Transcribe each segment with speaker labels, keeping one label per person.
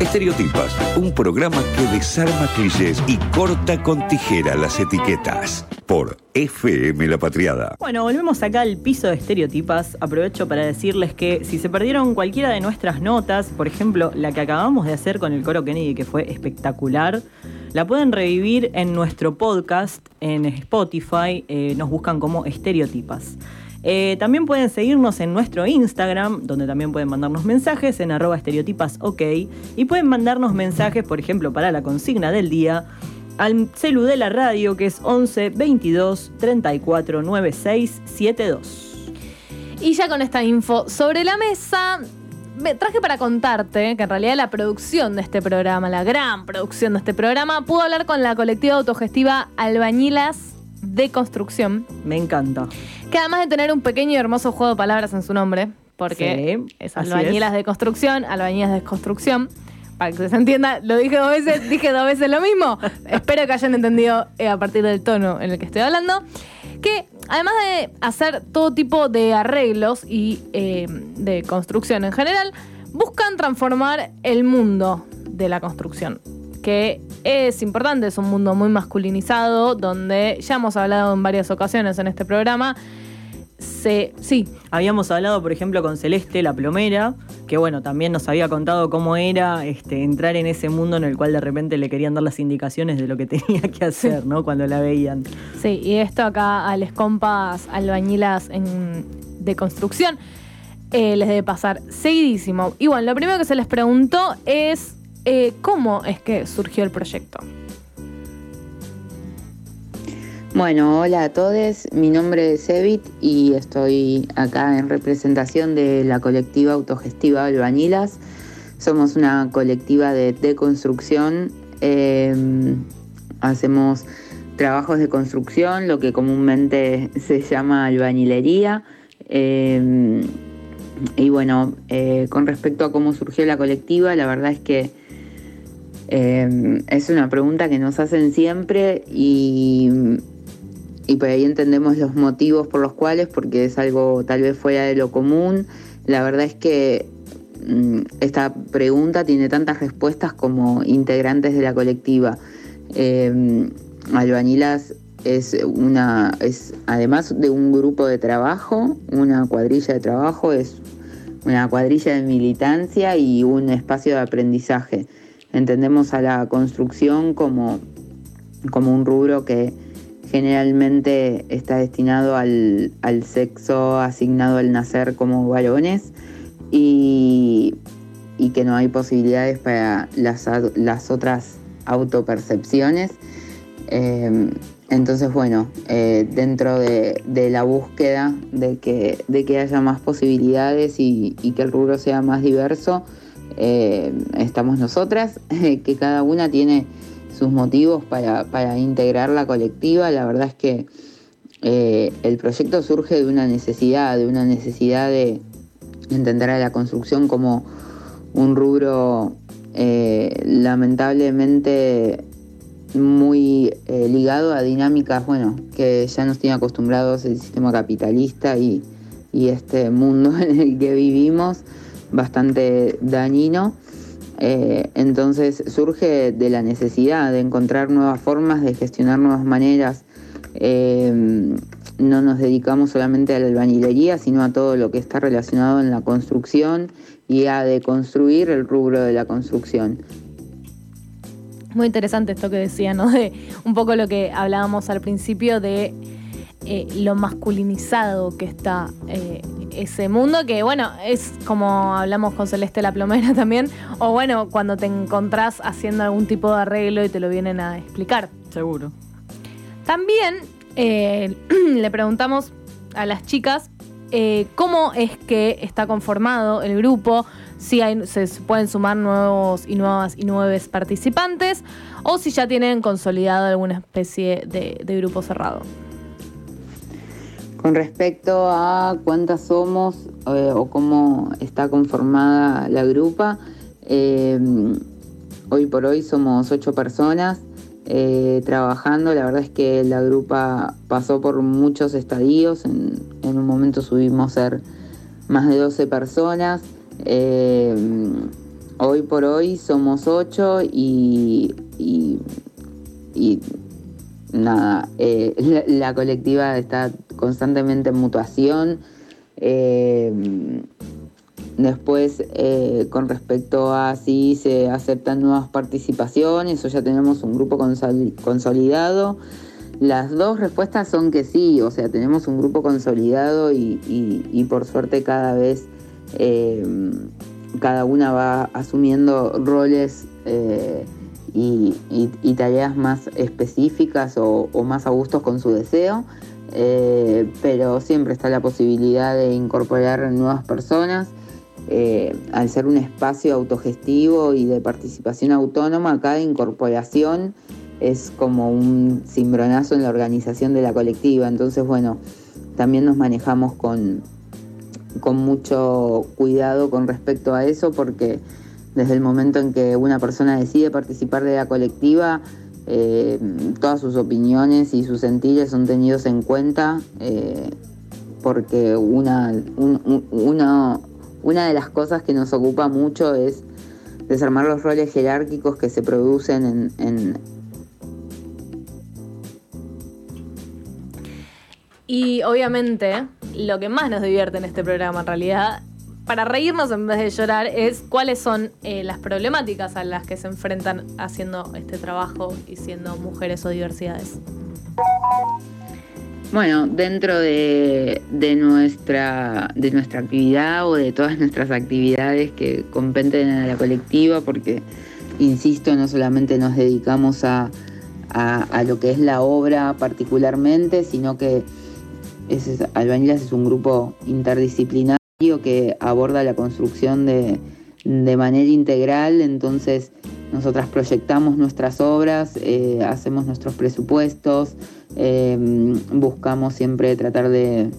Speaker 1: Estereotipas, un programa que desarma clichés y corta con tijera las etiquetas. Por FM La Patriada.
Speaker 2: Bueno, volvemos acá al piso de estereotipas. Aprovecho para decirles que si se perdieron cualquiera de nuestras notas, por ejemplo, la que acabamos de hacer con el coro Kennedy, que fue espectacular, la pueden revivir en nuestro podcast en Spotify. Eh, nos buscan como estereotipas. Eh, también pueden seguirnos en nuestro Instagram, donde también pueden mandarnos mensajes en arroba estereotipas ok. Y pueden mandarnos mensajes, por ejemplo, para la consigna del día, al celu de la radio, que es 11 22 34 96 72.
Speaker 3: Y ya con esta info sobre la mesa, me traje para contarte que en realidad la producción de este programa, la gran producción de este programa, pudo hablar con la colectiva autogestiva Albañilas de construcción.
Speaker 2: Me encanta.
Speaker 3: Que además de tener un pequeño y hermoso juego de palabras en su nombre, porque es albañilas de construcción, albañilas de construcción. Para que se entienda, lo dije dos veces, dije dos veces lo mismo. Espero que hayan entendido eh, a partir del tono en el que estoy hablando. Que además de hacer todo tipo de arreglos y eh, de construcción en general, buscan transformar el mundo de la construcción que es importante, es un mundo muy masculinizado, donde ya hemos hablado en varias ocasiones en este programa. Se, sí.
Speaker 2: Habíamos hablado, por ejemplo, con Celeste, la plomera, que bueno, también nos había contado cómo era este, entrar en ese mundo en el cual de repente le querían dar las indicaciones de lo que tenía que hacer, ¿no? Cuando la veían.
Speaker 3: Sí, y esto acá a les compas albañilas en, de construcción eh, les debe pasar seguidísimo. Y bueno, lo primero que se les preguntó es eh, ¿cómo es que surgió el proyecto?
Speaker 4: Bueno, hola a todos, mi nombre es Evit y estoy acá en representación de la colectiva autogestiva Albañilas. Somos una colectiva de deconstrucción, em, hacemos trabajos de construcción, lo que comúnmente se llama albañilería. Em, y bueno, eh, con respecto a cómo surgió la colectiva, la verdad es que Em, es una pregunta que nos hacen siempre y, y por ahí entendemos los motivos por los cuales, porque es algo tal vez fuera de lo común. La verdad es que mm, esta pregunta tiene tantas respuestas como integrantes de la colectiva. Eh, Albañilas es una, es además de un grupo de trabajo, una cuadrilla de trabajo, es una cuadrilla de militancia y un espacio de aprendizaje entendemos a la construcción como, como un rubro que generalmente está destinado al, sexo asignado al nacer como varones y, que no hay posibilidades para las, las otras autopercepciones. Em, entonces, bueno, eh, dentro de, la búsqueda de que, de que haya más posibilidades y, y que el rubro sea más diverso, eh, estamos nosotras, que cada una tiene sus motivos para, integrar la colectiva. La verdad es que eh, el proyecto surge de una necesidad, de una necesidad de entender a la construcción como un rubro eh, lamentablemente muy ligado a dinámicas, bueno, que ya nos tiene acostumbrados el sistema capitalista y este mundo en el que vivimos bastante dañino. Eh, entonces surge de la necesidad de encontrar nuevas formas, de gestionar nuevas maneras. Eh, no nos dedicamos solamente a la albañilería, sino a todo lo que está relacionado en la construcción y a deconstruir el rubro de la construcción.
Speaker 3: Muy interesante esto que decía, ¿no? De un poco lo que hablábamos al principio de eh, lo masculinizado que está ese mundo, que bueno, es como hablamos con Celeste la Plomera también, o bueno, cuando te encontrás haciendo algún tipo de arreglo y te lo vienen a explicar.
Speaker 2: Seguro.
Speaker 3: También eh, le preguntamos a las chicas cómo es que está conformado el grupo, si se pueden sumar nuevos y nuevas y nuevos participantes, o si ya tienen consolidado alguna especie de grupo cerrado.
Speaker 4: Con respecto a cuántas somos eh, o cómo está conformada la grupa, eh, hoy por hoy somos ocho personas eh, trabajando. La verdad es que la grupa pasó por muchos estadios. En, un momento subimos a ser más de 12 personas. hoy por hoy somos ocho y, nada, la, colectiva está constantemente en mutuación. Eh, después, eh, con respecto a si se aceptan nuevas participaciones o ya tenemos un grupo consolidado, las dos respuestas son que sí, o sea, tenemos un grupo consolidado y, por suerte cada vez cada una va asumiendo roles y, tareas más específicas o, más a gusto con su deseo, eh, pero siempre está la posibilidad de incorporar nuevas personas. Eh, al ser un espacio autogestivo y de participación autónoma, cada incorporación es como un cimbronazo en la organización de la colectiva. Entonces, bueno, también nos manejamos con, con mucho cuidado con respecto a eso porque desde el momento en que una persona decide participar de la colectiva, eh, todas sus opiniones y sus sentidos son tenidos en cuenta eh, porque una, una de las cosas que nos ocupa mucho es desarmar los roles jerárquicos que se producen en, en
Speaker 3: y obviamente lo que más nos divierte en este programa en realidad para reírnos en vez de llorar es cuáles son eh, las problemáticas a las que se enfrentan haciendo este trabajo y siendo mujeres o diversidades.
Speaker 4: Bueno, dentro de, nuestra, de nuestra actividad o de todas nuestras actividades que competen a la colectiva, porque, insisto, no solamente nos dedicamos a, lo que es la obra particularmente, sino que es, Albañilas es un grupo interdisciplinar que aborda la construcción de, manera integral, entonces nosotras proyectamos nuestras obras, eh, hacemos nuestros presupuestos, eh, buscamos siempre tratar de,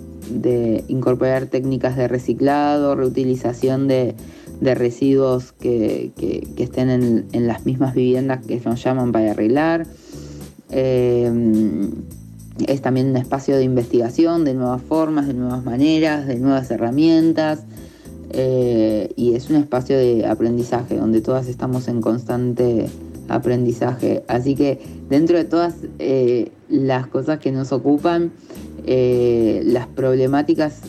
Speaker 4: incorporar técnicas de reciclado, reutilización de, residuos que, estén en, las mismas viviendas que nos llaman para arreglar. Eh, es también un espacio de investigación de nuevas formas, de nuevas maneras, de nuevas herramientas. Eh, y es un espacio de aprendizaje donde todas estamos en constante aprendizaje. Así que dentro de todas eh, las cosas que nos ocupan, eh, las problemáticas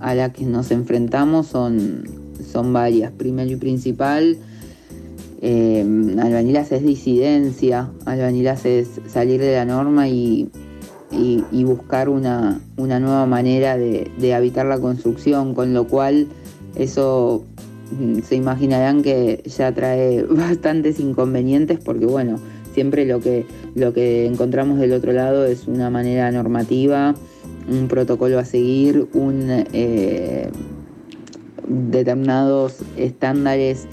Speaker 4: a las que nos enfrentamos son, son varias. Primero y principal, Albanilas es disidencia, Albanilas es salir de la norma y y, buscar una, nueva manera de, habitar la construcción, con lo cual eso mm, se imaginarán que ya trae bastantes inconvenientes porque bueno, siempre lo que, lo que encontramos del otro lado es una manera normativa, un protocolo a seguir, un, eh, determinados estándares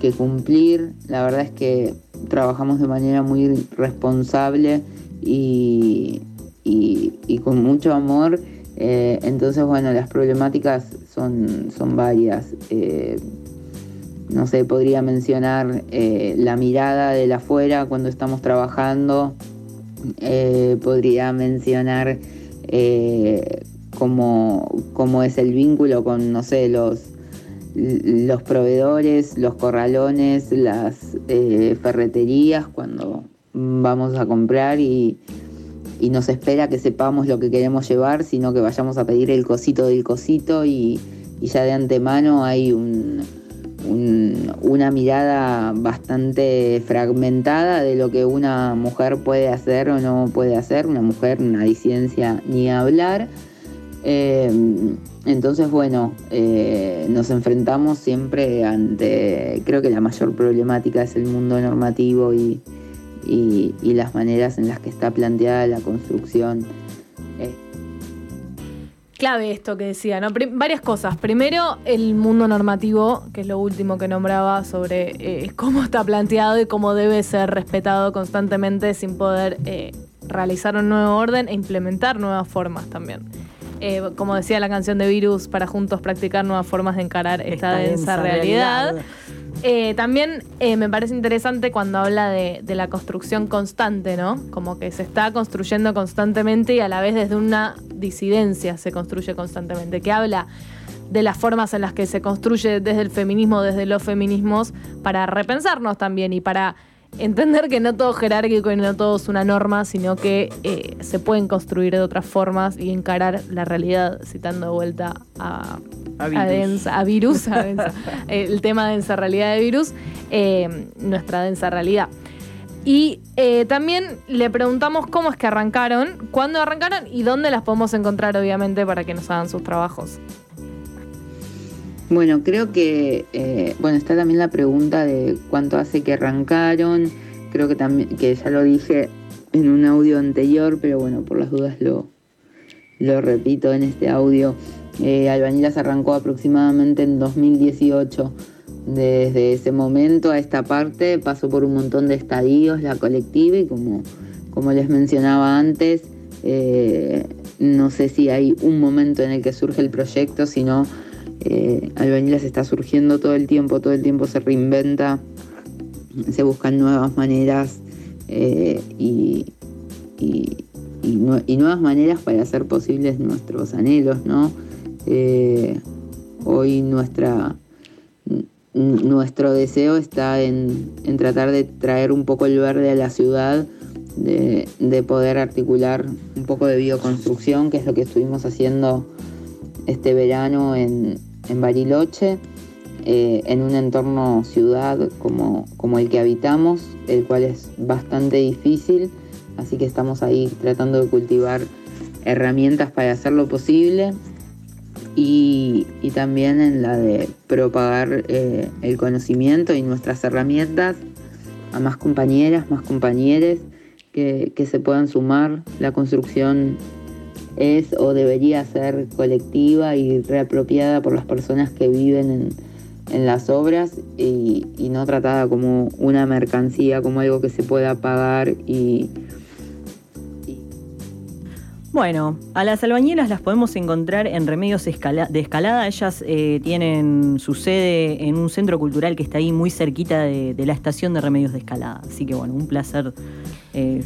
Speaker 4: que cumplir. La verdad es que trabajamos de manera muy responsable y, y, con mucho amor. Eh, entonces, bueno, las problemáticas son, son varias. Eh, no sé, podría mencionar eh, la mirada de la afuera cuando estamos trabajando. podría mencionar cómo, cómo, es el vínculo con, no sé, los, los proveedores, los corralones, las ferreterías cuando vamos a comprar y y nos espera que sepamos lo que queremos llevar, sino que vayamos a pedir el cosito del cosito y, ya de antemano hay una mirada bastante fragmentada de lo que una mujer puede hacer o no puede hacer, una mujer, una disidencia ni hablar. Eh, entonces, bueno, eh, nos enfrentamos siempre ante, creo que la mayor problemática es el mundo normativo y, y, las maneras en las que está planteada la construcción. Eh.
Speaker 3: Clave esto que decía, ¿no? varias cosas. Primero, el mundo normativo, que es lo último que nombraba sobre eh, cómo está planteado y cómo debe ser respetado constantemente sin poder eh, realizar un nuevo orden e implementar nuevas formas también. como decía la canción de Virus, para juntos practicar nuevas formas de encarar esta, densa, realidad. Eh, también eh, me parece interesante cuando habla de, la construcción constante, ¿no? Como que se está construyendo constantemente y a la vez desde una disidencia se construye constantemente, que habla de las formas en las que se construye desde el feminismo, desde los feminismos, para repensarnos también y para entender que no todo es jerárquico y no todo es una norma, sino que eh, se pueden construir de otras formas y encarar la realidad, citando de vuelta a, a virus, el tema de densa realidad de virus, eh, nuestra densa realidad. Y eh, también le preguntamos cómo es que arrancaron, cuándo arrancaron y dónde las podemos encontrar, obviamente, para que nos hagan sus trabajos.
Speaker 4: Bueno, creo que, eh, bueno, está también la pregunta de cuánto hace que arrancaron. Creo que también, que ya lo dije en un audio anterior, pero bueno, por las dudas lo, lo repito en este audio. Eh, Albañilas arrancó aproximadamente en 2018. Desde ese momento a esta parte pasó por un montón de estadios la colectiva y como, como les mencionaba antes, eh, no sé si hay un momento en el que surge el proyecto, sino eh, Albañilas está surgiendo todo el tiempo, todo el tiempo se reinventa, se buscan nuevas maneras eh, y, nuevas maneras para hacer posibles nuestros anhelos, ¿no? Eh, hoy nuestra, nuestro deseo está en, tratar de traer un poco el verde a la ciudad, de, de poder articular un poco de bioconstrucción, que es lo que estuvimos haciendo este verano en, en Bariloche, eh, en un entorno ciudad como, como el que habitamos, el cual es bastante difícil, así que estamos ahí tratando de cultivar herramientas para hacerlo posible y, también en la de propagar eh, el conocimiento y nuestras herramientas a más compañeras, más compañeros que, que se puedan sumar. La construcción es o debería ser colectiva y reapropiada por las personas que viven en, las obras y, no tratada como una mercancía, como algo que se pueda pagar y,
Speaker 2: bueno, a las albañilas las podemos encontrar en Remedios de Escalada. Ellas eh, tienen su sede en un centro cultural que está ahí muy cerquita de, la estación de Remedios de Escalada. Así que bueno, un placer eh,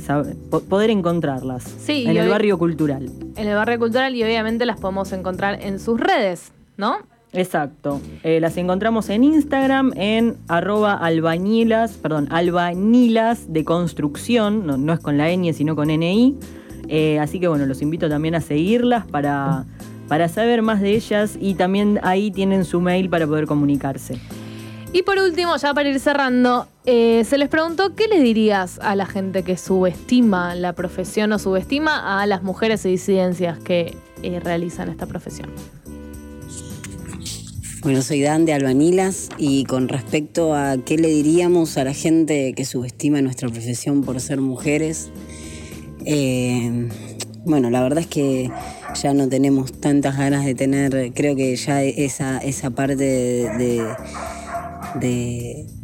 Speaker 2: poder encontrarlas sí, en el barrio cultural.
Speaker 3: En el barrio cultural y obviamente las podemos encontrar en sus redes, ¿no?
Speaker 2: Exacto. Eh, las encontramos en Instagram en arroba albañilas, perdón, albañilas de construcción, no, no es con la ñ sino con NI. Eh, así que bueno, los invito también a seguirlas para, para saber más de ellas y también ahí tienen su mail para poder comunicarse.
Speaker 3: Y por último, ya para ir cerrando, eh, se les preguntó qué le dirías a la gente que subestima la profesión o subestima a las mujeres y disidencias que eh, realizan esta profesión.
Speaker 5: Bueno, soy Dan de Albanilas y con respecto a qué le diríamos a la gente que subestima nuestra profesión por ser mujeres, eh, bueno, la verdad es que ya no tenemos tantas ganas de tener, creo que ya esa, esa parte de,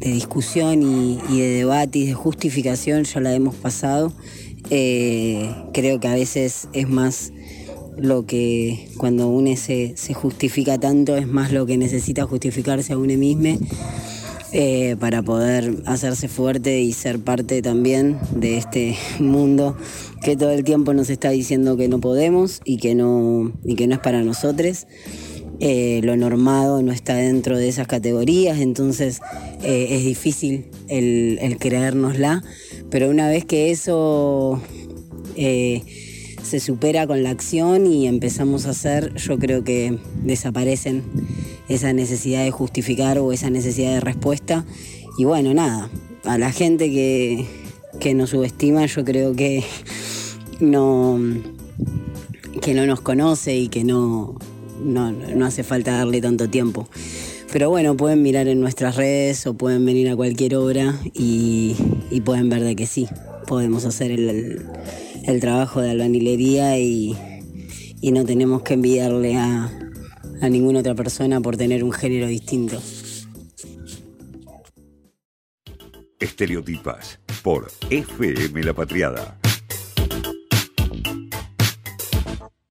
Speaker 5: discusión y, de debate y de justificación ya la hemos pasado. Eh, creo que a veces es más lo que cuando uno se, se justifica tanto, es más lo que necesita justificarse a uno mismo eh, para poder hacerse fuerte y ser parte también de este mundo que todo el tiempo nos está diciendo que no podemos y que no, y que no es para nosotros. Eh, lo normado no está dentro de esas categorías, entonces eh, es difícil el, creérnosla, pero una vez que eso se supera con la acción y empezamos a hacer, yo creo que desaparecen esa necesidad de justificar o esa necesidad de respuesta. Y bueno, nada, a la gente que, nos subestima yo creo que no, que no nos conoce y que no, no, hace falta darle tanto tiempo. Pero bueno, pueden mirar en nuestras redes o pueden venir a cualquier obra y, pueden ver de que sí, podemos hacer el, trabajo de albañilería y, y no tenemos que enviarle a, a ninguna otra persona por tener un género distinto.
Speaker 1: Estereotipas por FM La Patriada